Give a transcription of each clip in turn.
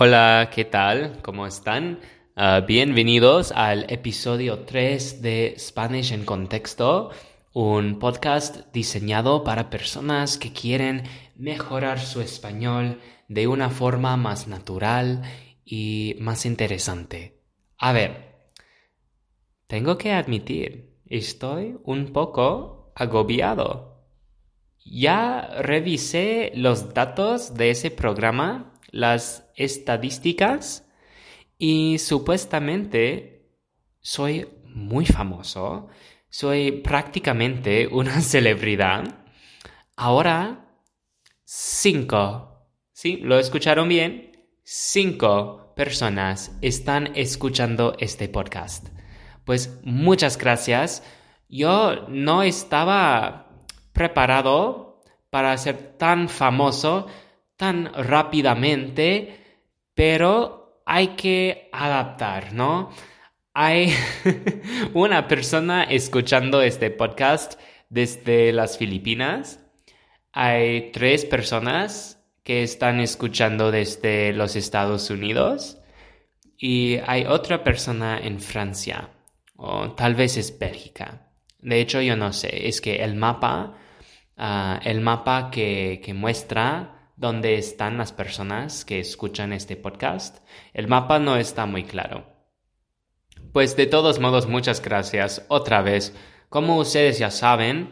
Hola, ¿qué tal? ¿Cómo están? Uh, bienvenidos al episodio 3 de Spanish en Contexto, un podcast diseñado para personas que quieren mejorar su español de una forma más natural y más interesante. A ver, tengo que admitir, estoy un poco agobiado. Ya revisé los datos de ese programa las estadísticas y supuestamente soy muy famoso, soy prácticamente una celebridad. Ahora, cinco, ¿sí? ¿Lo escucharon bien? Cinco personas están escuchando este podcast. Pues muchas gracias. Yo no estaba preparado para ser tan famoso tan rápidamente, pero hay que adaptar, ¿no? Hay una persona escuchando este podcast desde las Filipinas. Hay tres personas que están escuchando desde los Estados Unidos. Y hay otra persona en Francia. O tal vez es Bélgica. De hecho, yo no sé. Es que el mapa, ah, el mapa que, que muestra dónde están las personas que escuchan este podcast. El mapa no está muy claro. Pues de todos modos, muchas gracias otra vez. Como ustedes ya saben,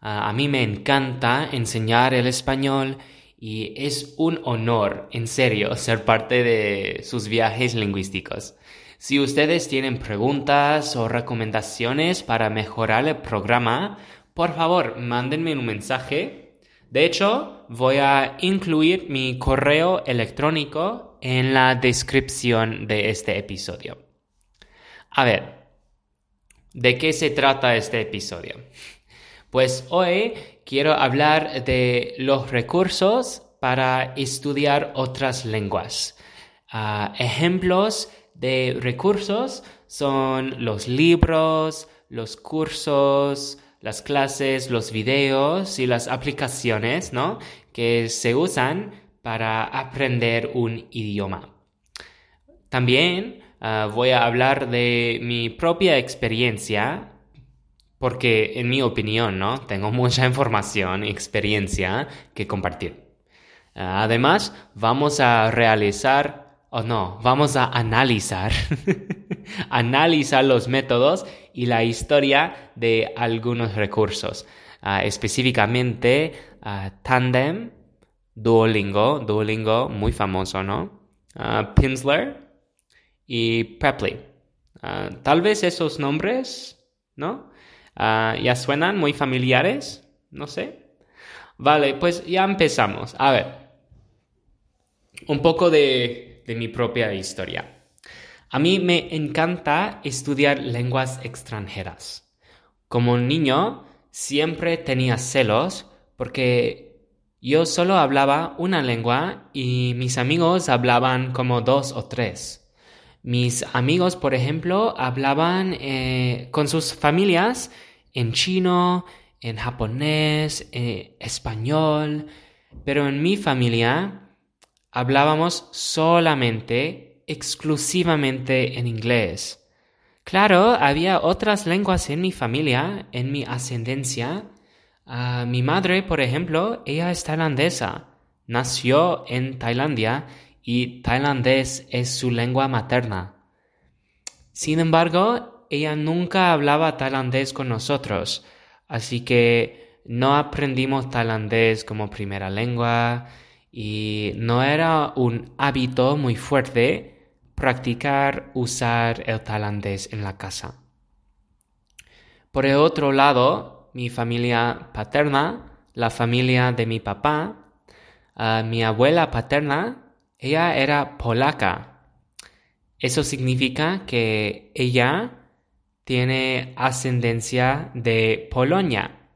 a mí me encanta enseñar el español y es un honor, en serio, ser parte de sus viajes lingüísticos. Si ustedes tienen preguntas o recomendaciones para mejorar el programa, por favor, mándenme un mensaje de hecho, voy a incluir mi correo electrónico en la descripción de este episodio. A ver, ¿de qué se trata este episodio? Pues hoy quiero hablar de los recursos para estudiar otras lenguas. Ah, ejemplos de recursos son los libros, los cursos, las clases, los videos y las aplicaciones, ¿no? Que se usan para aprender un idioma. También ah, voy a hablar de mi propia experiencia, porque en mi opinión, ¿no? Tengo mucha información y experiencia que compartir. Ah, además, vamos a realizar, o no, vamos a analizar, analizar los métodos y la historia de algunos recursos, ah, específicamente uh, Tandem, Duolingo, Duolingo muy famoso, ¿no? Uh, Pinsler y Preply. tal vez esos nombres, ¿no? ya suenan muy familiares, no sé. Vale, pues ya empezamos. A ver, un poco de mi propia historia. A mí me encanta estudiar lenguas extranjeras. Como niño siempre tenía celos porque yo solo hablaba una lengua y mis amigos hablaban como dos o tres. Mis amigos, por ejemplo, hablaban eh, con sus familias en chino, en japonés, en eh, español, pero en mi familia hablábamos solamente exclusivamente en inglés. Claro, había otras lenguas en mi familia, en mi ascendencia. Mi madre, por ejemplo, ella es tailandesa. Nació en Tailandia y tailandés es su lengua materna. Sin embargo, ella nunca hablaba tailandés con nosotros, así que no aprendimos tailandés como primera lengua y no era un hábito muy fuerte practicar usar el tailandés en la casa. Por el otro lado, mi familia paterna, la familia de mi papá, ah, mi abuela paterna, ella era polaca. Eso significa que ella tiene ascendencia de Polonia.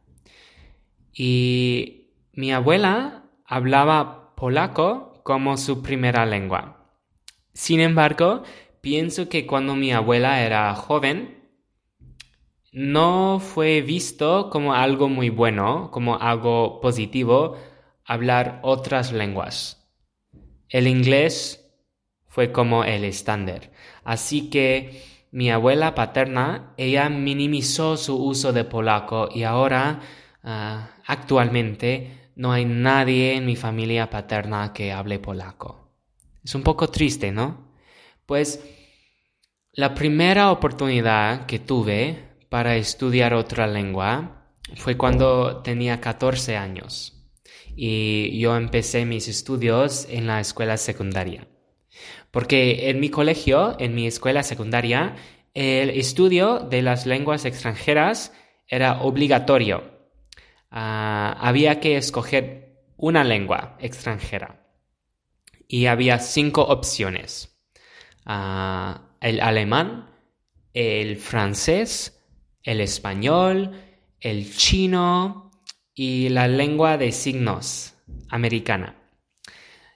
Y mi abuela hablaba polaco como su primera lengua. Sin embargo, pienso que cuando mi abuela era joven, no fue visto como algo muy bueno, como algo positivo, hablar otras lenguas. El inglés fue como el estándar. Así que mi abuela paterna, ella minimizó su uso de polaco y ahora, ah, actualmente, no hay nadie en mi familia paterna que hable polaco. Es un poco triste, ¿no? Pues la primera oportunidad que tuve para estudiar otra lengua fue cuando tenía 14 años y yo empecé mis estudios en la escuela secundaria. Porque en mi colegio, en mi escuela secundaria, el estudio de las lenguas extranjeras era obligatorio. Ah, había que escoger una lengua extranjera y había cinco opciones. Ah, el alemán, el francés, el español, el chino y la lengua de signos americana.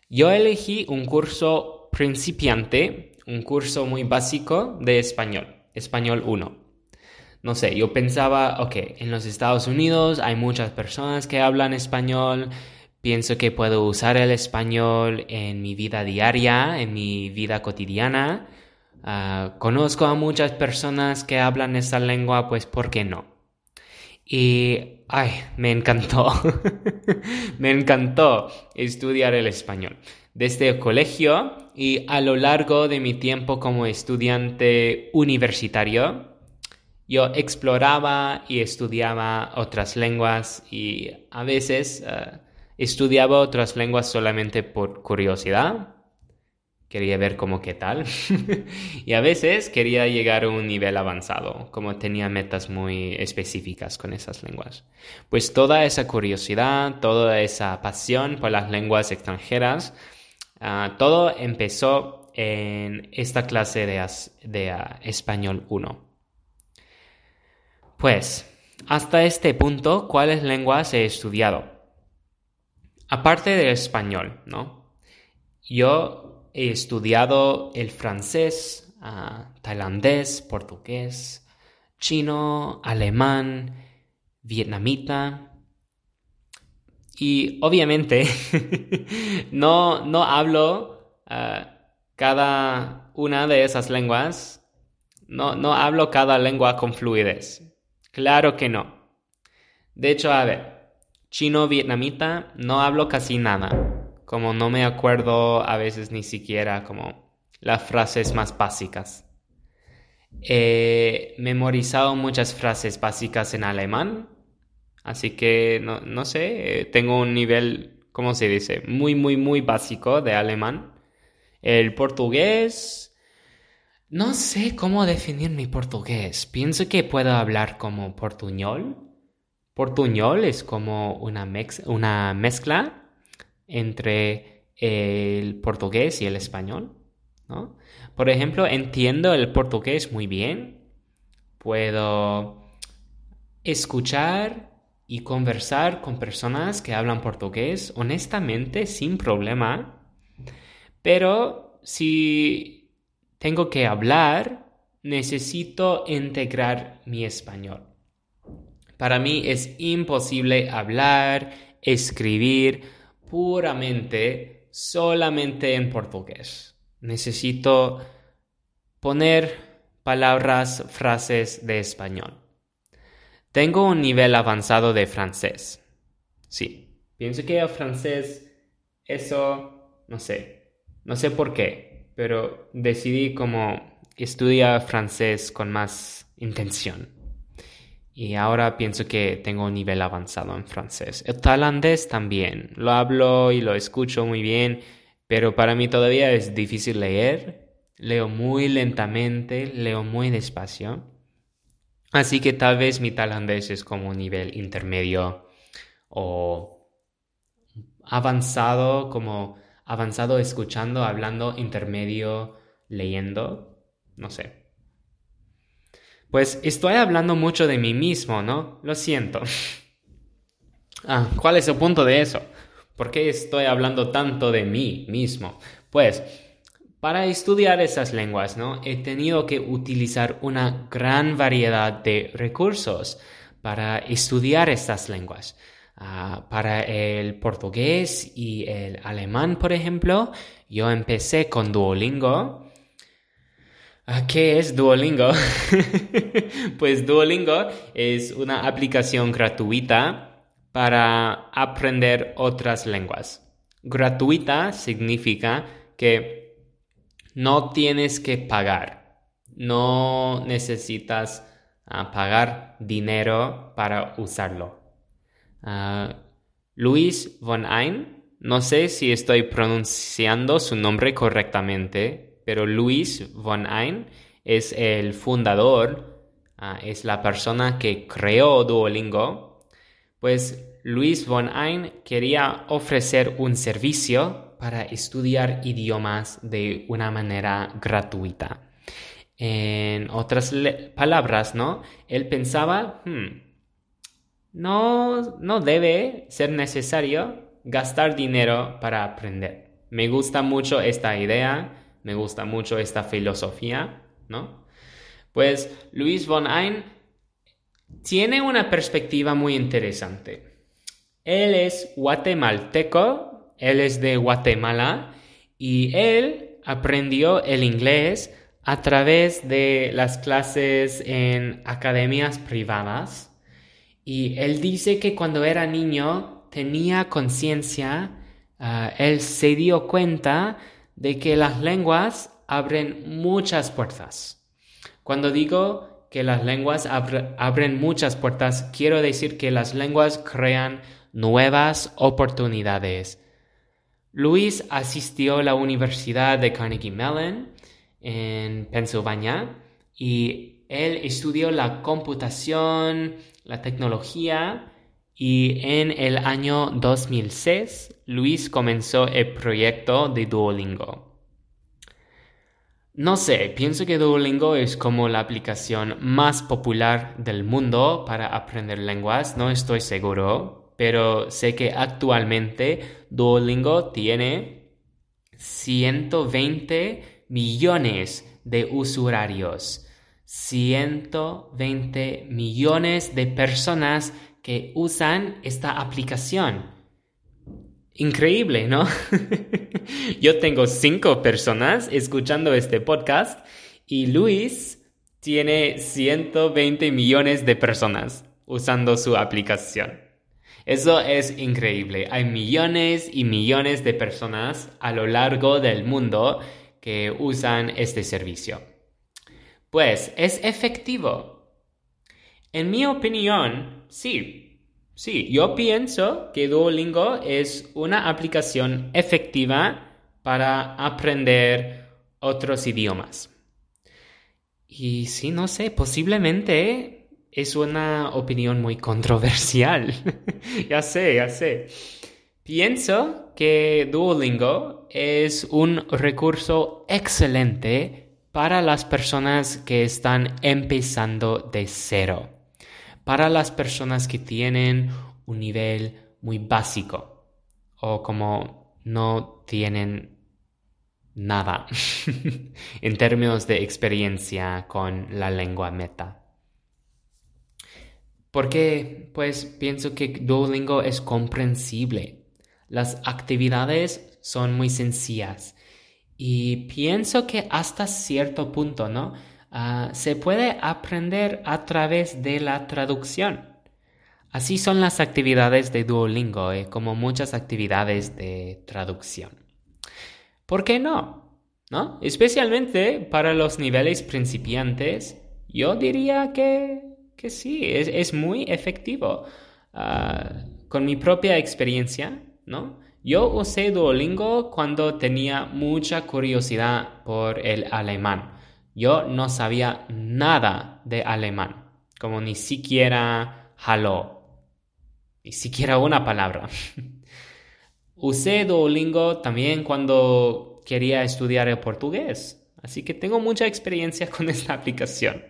Yo elegí un curso principiante, un curso muy básico de español, español 1. No sé, yo pensaba, ok, en los Estados Unidos hay muchas personas que hablan español, pienso que puedo usar el español en mi vida diaria, en mi vida cotidiana. Ah, conozco a muchas personas que hablan esta lengua, pues ¿por qué no? Y, ay, me encantó, me encantó estudiar el español desde el colegio y a lo largo de mi tiempo como estudiante universitario, yo exploraba y estudiaba otras lenguas y a veces eh, estudiaba otras lenguas solamente por curiosidad. Quería ver cómo qué tal. y a veces quería llegar a un nivel avanzado, como tenía metas muy específicas con esas lenguas. Pues toda esa curiosidad, toda esa pasión por las lenguas extranjeras, Ah, todo empezó en esta clase de, ah, español 1. Pues, hasta este punto, ¿cuáles lenguas he estudiado? Aparte del español, ¿no? Yo he estudiado el francés, uh, tailandés, portugués, chino, alemán, vietnamita, y obviamente no, no hablo ah, cada una de esas lenguas, no, no hablo cada lengua con fluidez. Claro que no. De hecho, a ver, chino vietnamita no hablo casi nada, como no me acuerdo a veces ni siquiera como las frases más básicas. He memorizado muchas frases básicas en alemán, Así que no, no sé, tengo un nivel, ¿cómo se dice? Muy, muy, muy básico de alemán. El portugués, no sé cómo definir mi portugués. Pienso que puedo hablar como portuñol. Portuñol es como una, una mezcla entre el portugués y el español. ¿no? Por ejemplo, entiendo el portugués muy bien. Puedo escuchar y conversar con personas que hablan portugués honestamente sin problema. Pero si tengo que hablar, necesito integrar mi español. Para mí es imposible hablar, escribir puramente solamente en portugués. Necesito poner palabras, frases de español. Tengo un nivel avanzado de francés. Sí, pienso que el francés, eso, no sé, no sé por qué, pero decidí como estudiar francés con más intención. Y ahora pienso que tengo un nivel avanzado en francés. El tailandés también. Lo hablo y lo escucho muy bien, pero para mí todavía es difícil leer. Leo muy lentamente, leo muy despacio. Así que tal vez mi tailandés es como un nivel intermedio o avanzado, como avanzado escuchando, hablando, intermedio, leyendo, no sé. Pues estoy hablando mucho de mí mismo, ¿no? Lo siento. Ah, ¿cuál es el punto de eso? ¿Por qué estoy hablando tanto de mí mismo? Pues para estudiar esas lenguas, ¿no? He tenido que utilizar una gran variedad de recursos para estudiar estas lenguas. Ah, para el portugués y el alemán, por ejemplo, yo empecé con Duolingo. Ah, ¿Qué es Duolingo? pues Duolingo es una aplicación gratuita para aprender otras lenguas. Gratuita significa que no tienes que pagar, no necesitas ah, pagar dinero para usarlo. Uh, Luis von Ein, no sé si estoy pronunciando su nombre correctamente, pero Luis von Ein es el fundador, uh, es la persona que creó Duolingo. Pues Luis von Ein quería ofrecer un servicio para estudiar idiomas de una manera gratuita. En otras palabras, ¿no? Él pensaba, hmm, no, no debe ser necesario gastar dinero para aprender. Me gusta mucho esta idea, me gusta mucho esta filosofía, ¿no? Pues Luis von Ein tiene una perspectiva muy interesante. Él es guatemalteco, él es de Guatemala y él aprendió el inglés a través de las clases en academias privadas y él dice que cuando era niño tenía conciencia, ah, él se dio cuenta de que las lenguas abren muchas puertas. Cuando digo que las lenguas abren muchas puertas, quiero decir que las lenguas crean nuevas oportunidades. Luis asistió a la Universidad de Carnegie Mellon en Pensilvania y él estudió la computación, la tecnología y en el año 2006 Luis comenzó el proyecto de Duolingo. No sé, pienso que Duolingo es como la aplicación más popular del mundo para aprender lenguas, no estoy seguro, pero sé que actualmente Duolingo tiene 120 millones de usuarios. 120 millones de personas que usan esta aplicación. Increíble, ¿no? Yo tengo cinco personas escuchando este podcast y Luis tiene 120 millones de personas usando su aplicación. Eso es increíble. Hay millones y millones de personas a lo largo del mundo que usan este servicio. Pues es efectivo. En mi opinión, sí. Sí, yo pienso que Duolingo es una aplicación efectiva para aprender otros idiomas. Y sí, no sé, posiblemente es una opinión muy controversial. ya sé, ya sé. Pienso que Duolingo es un recurso excelente para las personas que están empezando de cero, para las personas que tienen un nivel muy básico o como no tienen nada en términos de experiencia con la lengua meta. Porque pues pienso que Duolingo es comprensible. Las actividades son muy sencillas y pienso que hasta cierto punto, ¿no? Ah, se puede aprender a través de la traducción. Así son las actividades de Duolingo, eh, como muchas actividades de traducción. ¿Por qué no? ¿No? Especialmente para los niveles principiantes, yo diría que, que sí, es, muy efectivo. Ah, con mi propia experiencia, ¿no? Yo usé Duolingo cuando tenía mucha curiosidad por el alemán. Yo no sabía nada de alemán, como ni siquiera hallo, ni siquiera una palabra. usé Duolingo también cuando quería estudiar el portugués, así que tengo mucha experiencia con esta aplicación.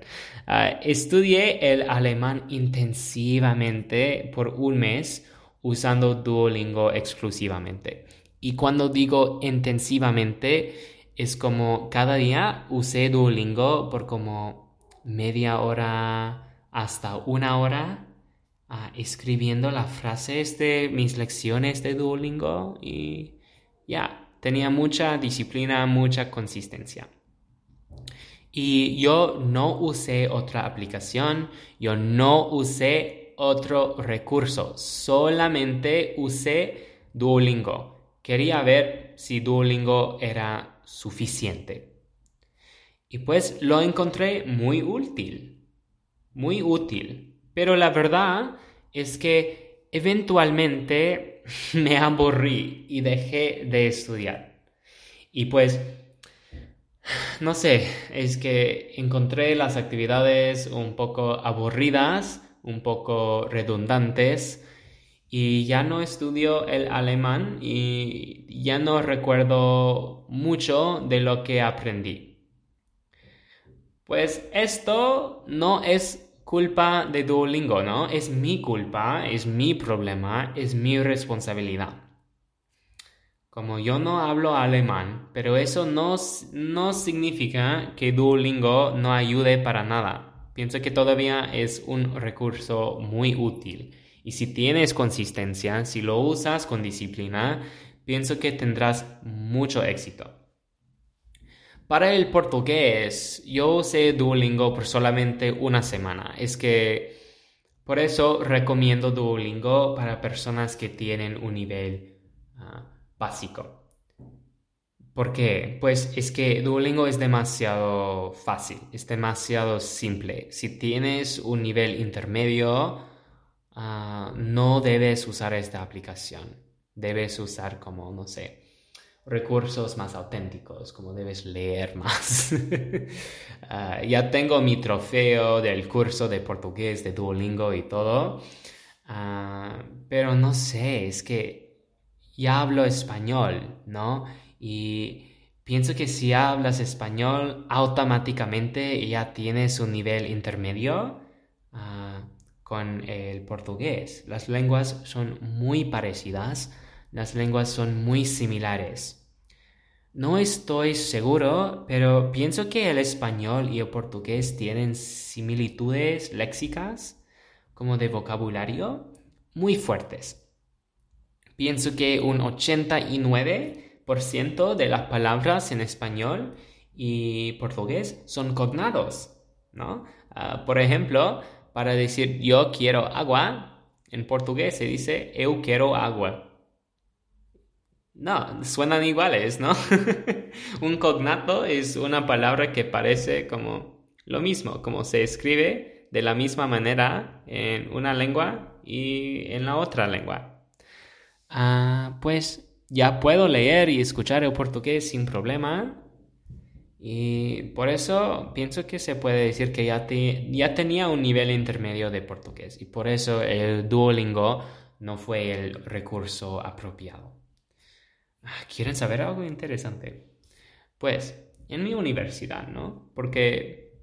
Ah, estudié el alemán intensivamente por un mes usando Duolingo exclusivamente. Y cuando digo intensivamente, es como cada día usé Duolingo por como media hora hasta una hora ah, escribiendo las frases de mis lecciones de Duolingo y ya, tenía mucha disciplina, mucha consistencia. Y yo no usé otra aplicación, yo no usé otro recurso, solamente usé Duolingo. Quería ver si Duolingo era suficiente. Y pues lo encontré muy útil, muy útil. Pero la verdad es que eventualmente me aburrí y dejé de estudiar. Y pues no sé, es que encontré las actividades un poco aburridas, un poco redundantes y ya no estudio el alemán y ya no recuerdo mucho de lo que aprendí. Pues esto no es culpa de Duolingo, ¿no? Es mi culpa, es mi problema, es mi responsabilidad. Como yo no hablo alemán, pero eso no, no significa que Duolingo no ayude para nada. Pienso que todavía es un recurso muy útil. Y si tienes consistencia, si lo usas con disciplina, pienso que tendrás mucho éxito. Para el portugués, yo usé Duolingo por solamente una semana. Es que por eso recomiendo Duolingo para personas que tienen un nivel uh, básico. ¿Por qué? Pues es que Duolingo es demasiado fácil, es demasiado simple. Si tienes un nivel intermedio, ah, no debes usar esta aplicación. Debes usar como, no sé, recursos más auténticos, como debes leer más. Ah, ya tengo mi trofeo del curso de portugués de Duolingo y todo, ah, pero no sé, es que ya hablo español, ¿no? Y pienso que si hablas español, automáticamente ya tienes un nivel intermedio con el portugués. Las lenguas son muy parecidas, las lenguas son muy similares. No estoy seguro, pero pienso que el español y el portugués tienen similitudes léxicas, como de vocabulario, muy fuertes. Pienso que un 89% de las palabras en español y portugués son cognados, ¿no? Ah, por ejemplo, para decir yo quiero agua, en portugués se dice eu quiero agua. No, suenan iguales, ¿no? un cognato es una palabra que parece como lo mismo, como se escribe de la misma manera en una lengua y en la otra lengua. Ah, pues ya puedo leer y escuchar el portugués sin problema. Y por eso pienso que se puede decir que ya, ya tenía un nivel intermedio de portugués. Y por eso el Duolingo no fue el recurso apropiado. Ah, ¿Quieren saber algo interesante? Pues en mi universidad, ¿no? Porque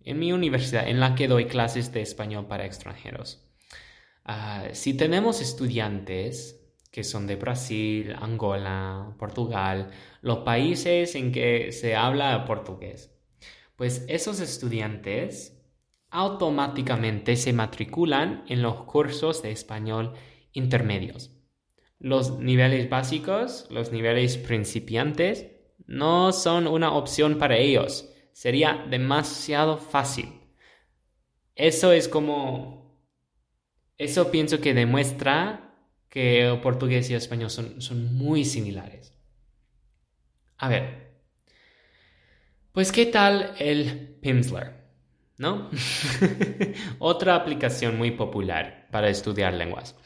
en mi universidad en la que doy clases de español para extranjeros, ah, si tenemos estudiantes que son de Brasil, Angola, Portugal, los países en que se habla portugués. Pues esos estudiantes automáticamente se matriculan en los cursos de español intermedios. Los niveles básicos, los niveles principiantes, no son una opción para ellos. Sería demasiado fácil. Eso es como... Eso pienso que demuestra que portugués y español son, son muy similares. A ver, pues ¿qué tal el Pimsleur? ¿No? Otra aplicación muy popular para estudiar lenguas.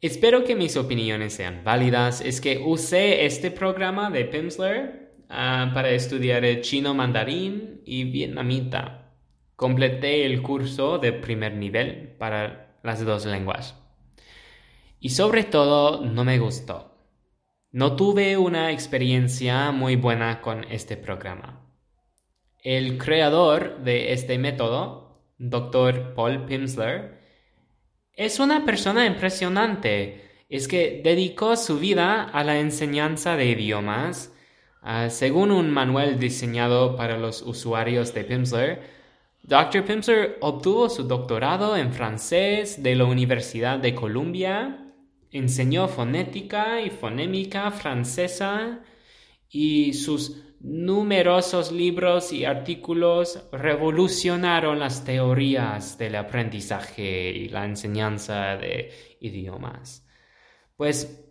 Espero que mis opiniones sean válidas. Es que usé este programa de Pimsleur ah, para estudiar chino mandarín y vietnamita. Completé el curso de primer nivel para las dos lenguas. Y sobre todo no me gustó. No tuve una experiencia muy buena con este programa. El creador de este método, Dr. Paul Pimsleur, es una persona impresionante. Es que dedicó su vida a la enseñanza de idiomas. Según un manual diseñado para los usuarios de Pimsleur, Dr. Pimsleur obtuvo su doctorado en francés de la Universidad de Columbia, enseñó fonética y fonémica francesa y sus numerosos libros y artículos revolucionaron las teorías del aprendizaje y la enseñanza de idiomas. Pues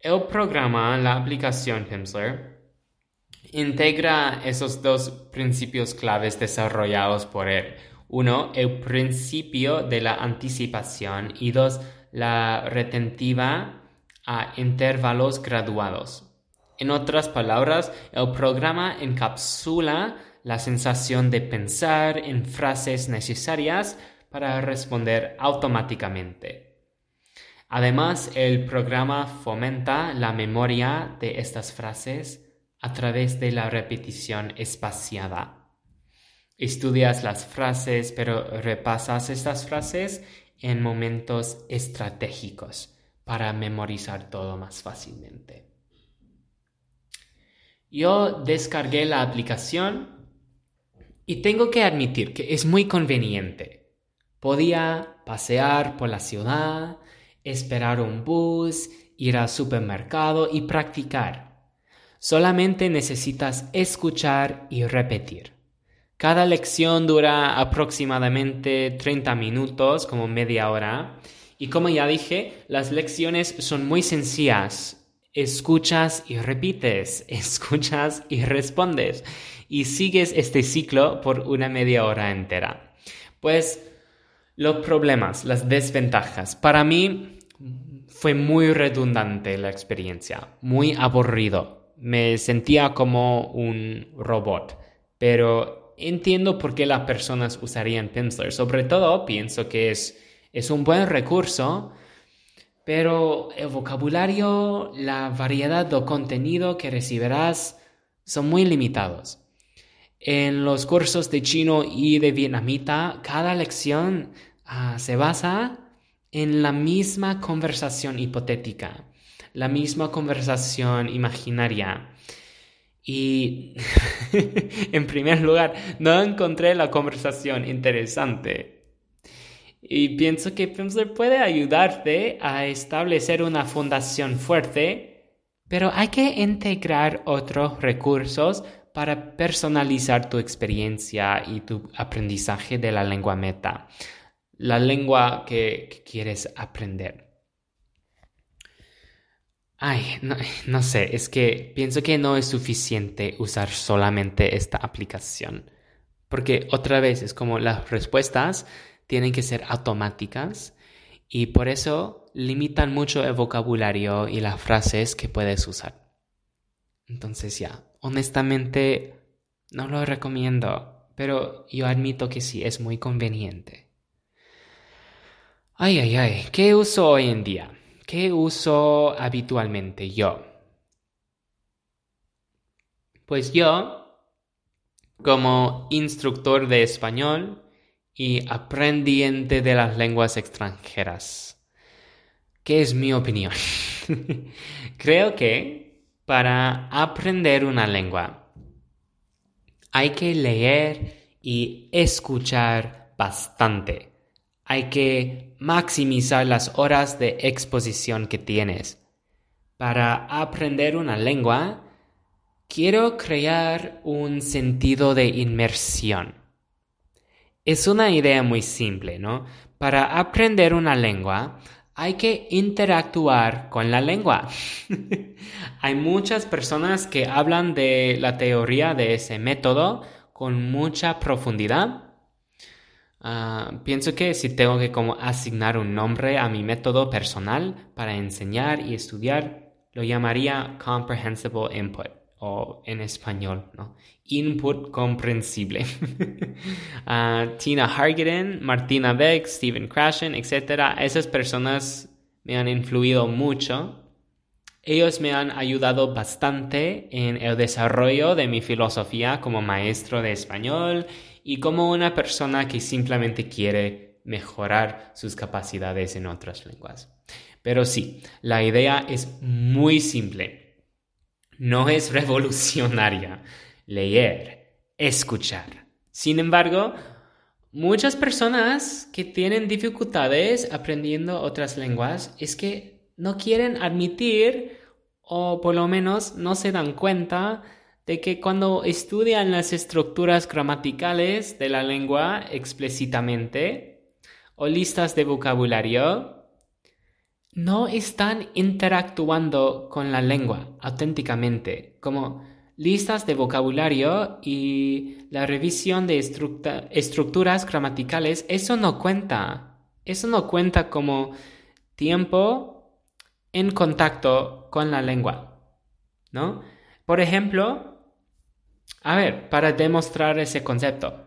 el programa, la aplicación Pimsleur, integra esos dos principios claves desarrollados por él. Uno, el principio de la anticipación y dos, la retentiva a intervalos graduados. En otras palabras, el programa encapsula la sensación de pensar en frases necesarias para responder automáticamente. Además, el programa fomenta la memoria de estas frases a través de la repetición espaciada. Estudias las frases, pero repasas estas frases en momentos estratégicos para memorizar todo más fácilmente. Yo descargué la aplicación y tengo que admitir que es muy conveniente. Podía pasear por la ciudad, esperar un bus, ir al supermercado y practicar. Solamente necesitas escuchar y repetir. Cada lección dura aproximadamente 30 minutos, como media hora. Y como ya dije, las lecciones son muy sencillas. Escuchas y repites, escuchas y respondes. Y sigues este ciclo por una media hora entera. Pues los problemas, las desventajas. Para mí fue muy redundante la experiencia, muy aburrido me sentía como un robot, pero entiendo por qué las personas usarían Pimsleur. Sobre todo pienso que es, es un buen recurso, pero el vocabulario, la variedad de contenido que recibirás son muy limitados. En los cursos de chino y de vietnamita, cada lección ah, se basa en la misma conversación hipotética la misma conversación imaginaria. Y en primer lugar, no encontré la conversación interesante. Y pienso que Pimsleur puede ayudarte a establecer una fundación fuerte, pero hay que integrar otros recursos para personalizar tu experiencia y tu aprendizaje de la lengua meta, la lengua que quieres aprender. Ay, no, sé, es que pienso que no es suficiente usar solamente esta aplicación. Porque otra vez es como las respuestas tienen que ser automáticas y por eso limitan mucho el vocabulario y las frases que puedes usar. Entonces ya, honestamente no lo recomiendo, pero yo admito que sí, es muy conveniente. Ay, ay, ay, ¿qué uso hoy en día? ¿Qué uso habitualmente yo? Pues yo, como instructor de español y aprendiente de las lenguas extranjeras, ¿qué es mi opinión? Creo que para aprender una lengua hay que leer y escuchar bastante hay que maximizar las horas de exposición que tienes. Para aprender una lengua, quiero crear un sentido de inmersión. Es una idea muy simple, ¿no? Para aprender una lengua, hay que interactuar con la lengua. hay muchas personas que hablan de la teoría de ese método con mucha profundidad Ah, pienso que si tengo que como asignar un nombre a mi método personal para enseñar y estudiar, lo llamaría comprehensible input o en español, ¿no? Input comprensible. Ah, Tina Hargeden, Martina Beck, Stephen Krashen, etc. Esas personas me han influido mucho. Ellos me han ayudado bastante en el desarrollo de mi filosofía como maestro de español y como una persona que simplemente quiere mejorar sus capacidades en otras lenguas. Pero sí, la idea es muy simple. No es revolucionaria. Leer, escuchar, Sin embargo, muchas personas que tienen dificultades aprendiendo otras lenguas es que no quieren admitir o por lo menos no se dan cuenta de que cuando estudian las estructuras gramaticales de la lengua explícitamente o listas de vocabulario, no están interactuando con la lengua auténticamente, como listas de vocabulario y la revisión de estructuras gramaticales, eso no cuenta. Eso no cuenta como tiempo en contacto con la lengua, ¿no? Por ejemplo, a ver, para demostrar ese concepto,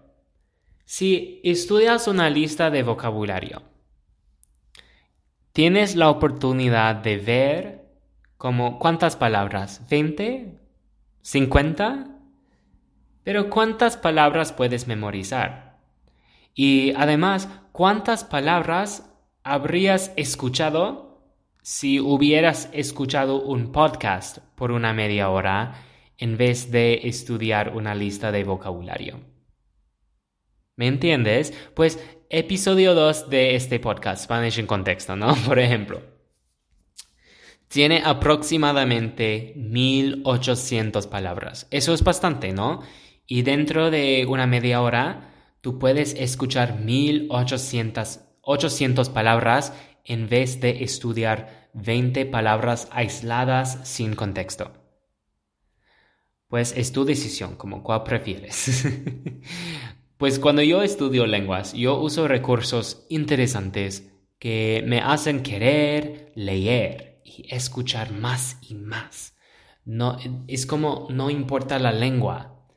si estudias una lista de vocabulario, tienes la oportunidad de ver como cuántas palabras, 20, 50, pero ¿cuántas palabras puedes memorizar? Y además, ¿cuántas palabras habrías escuchado si hubieras escuchado un podcast por una media hora en vez de estudiar una lista de vocabulario? ¿Me entiendes? Pues episodio 2 de este podcast, Spanish en contexto, ¿no? Por ejemplo. Tiene aproximadamente 1800 palabras. Eso es bastante, ¿no? Y dentro de una media hora, tú puedes escuchar 1800 800 palabras en vez de estudiar 20 palabras aisladas sin contexto. Pues es tu decisión, como cuál prefieres. pues cuando yo estudio lenguas, yo uso recursos interesantes que me hacen querer leer y escuchar más y más. No, es como no importa la lengua.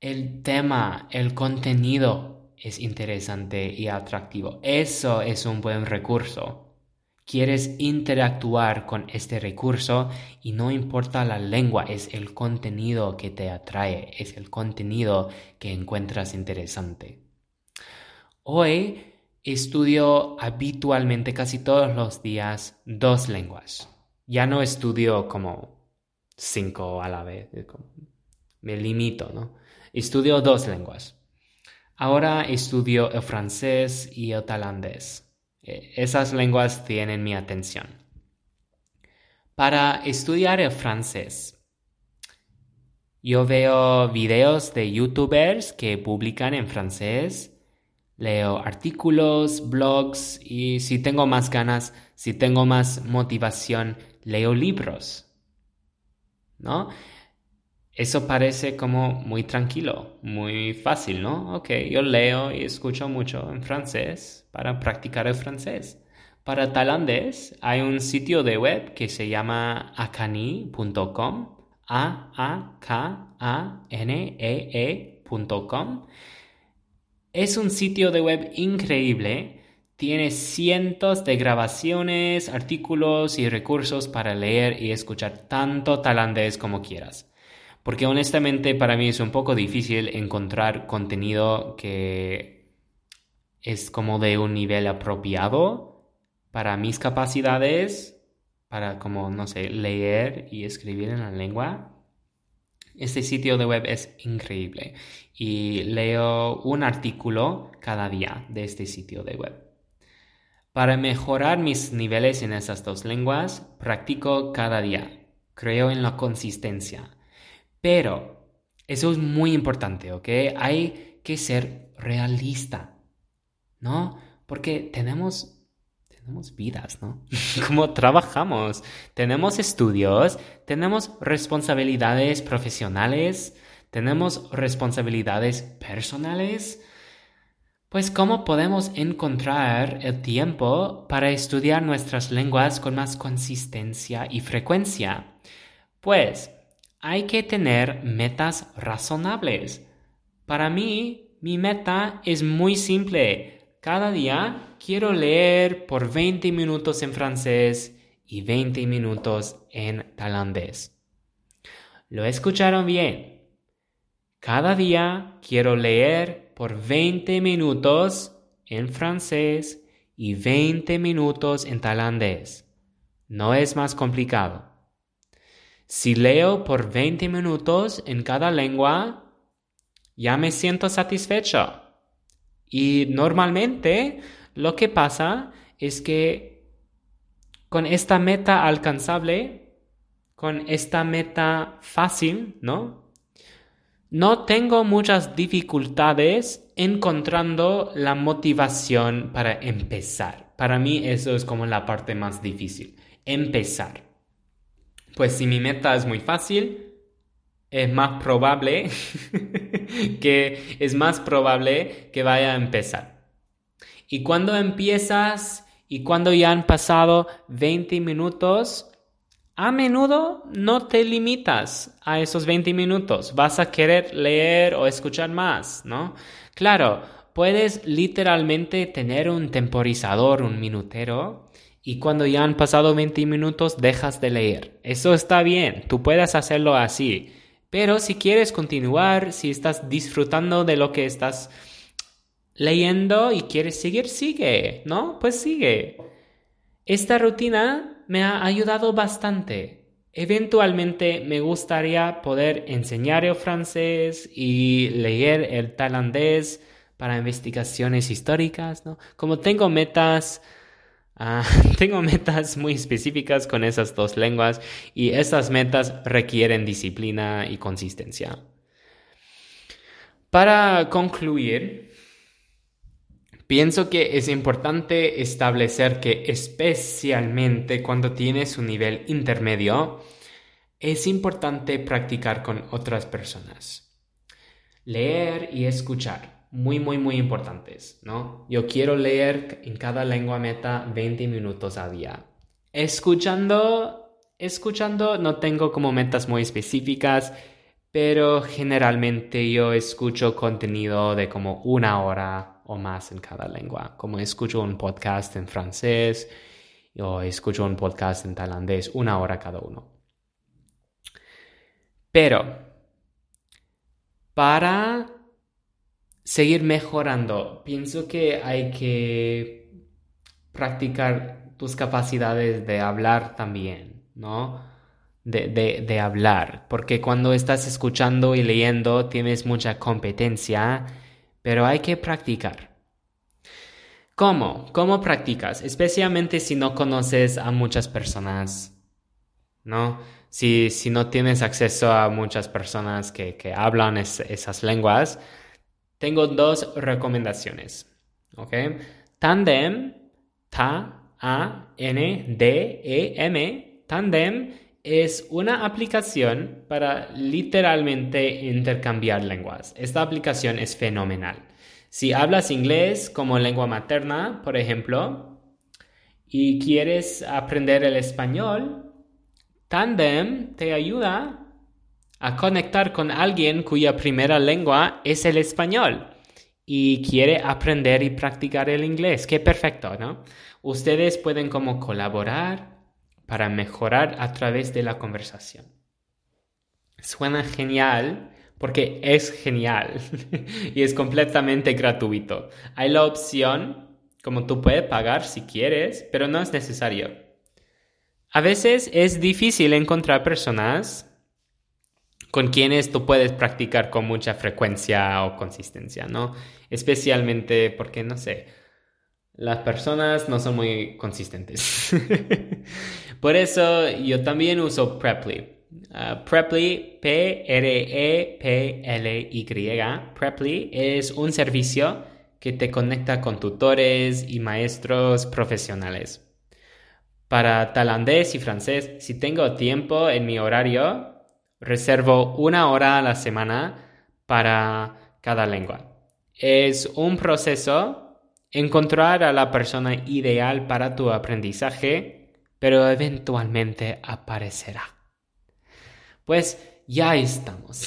El tema, el contenido es interesante y atractivo. Eso es un buen recurso. Quieres interactuar con este recurso y no importa la lengua, es el contenido que te atrae, es el contenido que encuentras interesante. Hoy estudio habitualmente casi todos los días dos lenguas. Ya no estudio como cinco a la vez, me limito, ¿no? Estudio dos lenguas. Ahora estudio el francés y el tailandés. E, esas lenguas tienen mi atención. Para estudiar el francés, yo veo videos de youtubers que publican en francés leo artículos, blogs y si tengo más ganas, si tengo más motivación, leo libros. ¿No? Eso parece como muy tranquilo, muy fácil, ¿no? Ok, yo leo y escucho mucho en francés para practicar el francés. Para tailandés hay un sitio de web que se llama akani.com, A-A-K-A-N-E-E.com es un sitio de web increíble. Tiene cientos de grabaciones, artículos y recursos para leer y escuchar tanto tailandés como quieras. Porque honestamente para mí es un poco difícil encontrar contenido que es como de un nivel apropiado para mis capacidades, para como, no sé, leer y escribir en la lengua. Este sitio de web es increíble y leo un artículo cada día de este sitio de web. Para mejorar mis niveles en esas dos lenguas, practico cada día. Creo en la consistencia. Pero eso es muy importante, ¿ok? Hay que ser realista, ¿no? Porque tenemos tenemos vidas, ¿no? ¿Cómo trabajamos? Tenemos estudios, tenemos responsabilidades profesionales, tenemos responsabilidades personales. Pues ¿cómo podemos encontrar el tiempo para estudiar nuestras lenguas con más consistencia y frecuencia? Pues hay que tener metas razonables. Para mí, mi meta es muy simple. Cada día quiero leer por 20 minutos en francés y 20 minutos en tailandés. ¿Lo escucharon bien? Cada día quiero leer por 20 minutos en francés y 20 minutos en tailandés. No es más complicado. Si leo por 20 minutos en cada lengua, ya me siento satisfecho. Y normalmente lo que pasa es que con esta meta alcanzable, con esta meta fácil, ¿no? No tengo muchas dificultades encontrando la motivación para empezar. Para mí eso es como la parte más difícil, empezar. Pues si mi meta es muy fácil, es más probable que es más probable que vaya a empezar. Y cuando empiezas y cuando ya han pasado 20 minutos, a menudo no te limitas a esos 20 minutos. Vas a querer leer o escuchar más, ¿no? Claro, puedes literalmente tener un temporizador, un minutero, y cuando ya han pasado 20 minutos dejas de leer. Eso está bien, tú puedes hacerlo así. Pero si quieres continuar, si estás disfrutando de lo que estás leyendo y quieres seguir, sigue, ¿no? Pues sigue. Esta rutina me ha ayudado bastante. Eventualmente me gustaría poder enseñar el francés y leer el tailandés para investigaciones históricas, ¿no? Como tengo metas Ah, tengo metas muy específicas con esas dos lenguas y esas metas requieren disciplina y consistencia. Para concluir, pienso que es importante establecer que especialmente cuando tienes un nivel intermedio, es importante practicar con otras personas. Leer y escuchar muy, muy, muy importantes, ¿no? Yo quiero leer en cada lengua meta 20 minutos a día. Escuchando, escuchando no tengo como metas muy específicas, pero generalmente yo escucho contenido de como una hora o más en cada lengua. Como escucho un podcast en francés o escucho un podcast en tailandés, una hora cada uno. Pero, para seguir mejorando. Pienso que hay que practicar tus capacidades de hablar también, ¿no? De, de, hablar, porque cuando estás escuchando y leyendo tienes mucha competencia, pero hay que practicar. ¿Cómo? ¿Cómo practicas? Especialmente si no conoces a muchas personas, ¿no? Si, si no tienes acceso a muchas personas que, que hablan esas lenguas, tengo dos recomendaciones. ¿Ok? Tandem, T-A-N-D-E-M, Tandem es una aplicación para literalmente intercambiar lenguas. Esta aplicación es fenomenal. Si hablas inglés como lengua materna, por ejemplo, y quieres aprender el español, Tandem te ayuda a conectar con alguien cuya primera lengua es el español y quiere aprender y practicar el inglés. Qué perfecto, ¿no? Ustedes pueden como colaborar para mejorar a través de la conversación. Suena genial porque es genial y es completamente gratuito. Hay la opción, como tú puedes pagar si quieres, pero no es necesario. A veces es difícil encontrar personas con quienes tú puedes practicar con mucha frecuencia o consistencia, ¿no? Especialmente porque, no sé, las personas no son muy consistentes. Por eso yo también uso Preply. Uh, Preply, P-R-E-P-L-Y. Preply es un servicio que te conecta con tutores y maestros profesionales. Para tailandés y francés, si tengo tiempo en mi horario, Reservo una hora a la semana para cada lengua. Es un proceso encontrar a la persona ideal para tu aprendizaje, pero eventualmente aparecerá. Pues ya estamos.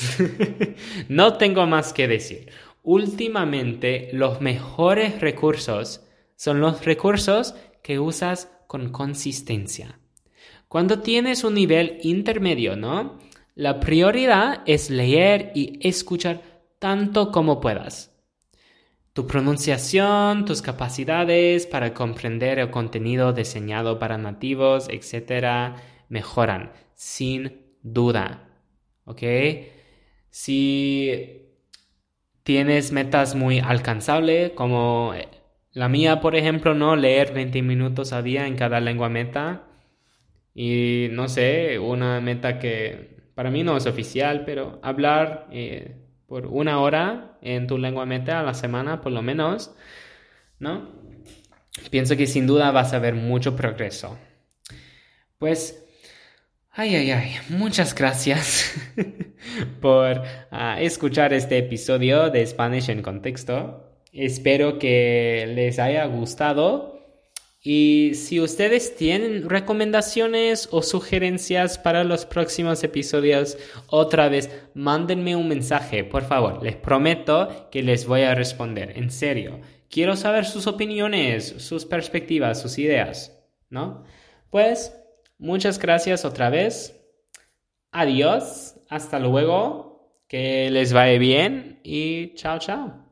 no tengo más que decir. Últimamente los mejores recursos son los recursos que usas con consistencia. Cuando tienes un nivel intermedio, ¿no? La prioridad es leer y escuchar tanto como puedas. Tu pronunciación, tus capacidades para comprender el contenido diseñado para nativos, etc., mejoran, sin duda. ¿Ok? Si tienes metas muy alcanzables, como la mía, por ejemplo, no leer 20 minutos a día en cada lengua meta. Y no sé, una meta que para mí no es oficial, pero hablar eh, por una hora en tu lengua meta a la semana, por lo menos, ¿no? Pienso que sin duda vas a ver mucho progreso. Pues Ay, ay, ay, muchas gracias por ah, escuchar este episodio de Spanish en contexto. Espero que les haya gustado. Y si ustedes tienen recomendaciones o sugerencias para los próximos episodios, otra vez, mándenme un mensaje, por favor. Les prometo que les voy a responder. En serio. Quiero saber sus opiniones, sus perspectivas, sus ideas. ¿No? Pues Muchas gracias otra vez. Adiós. Hasta luego. Que les vaya bien y chao, chao.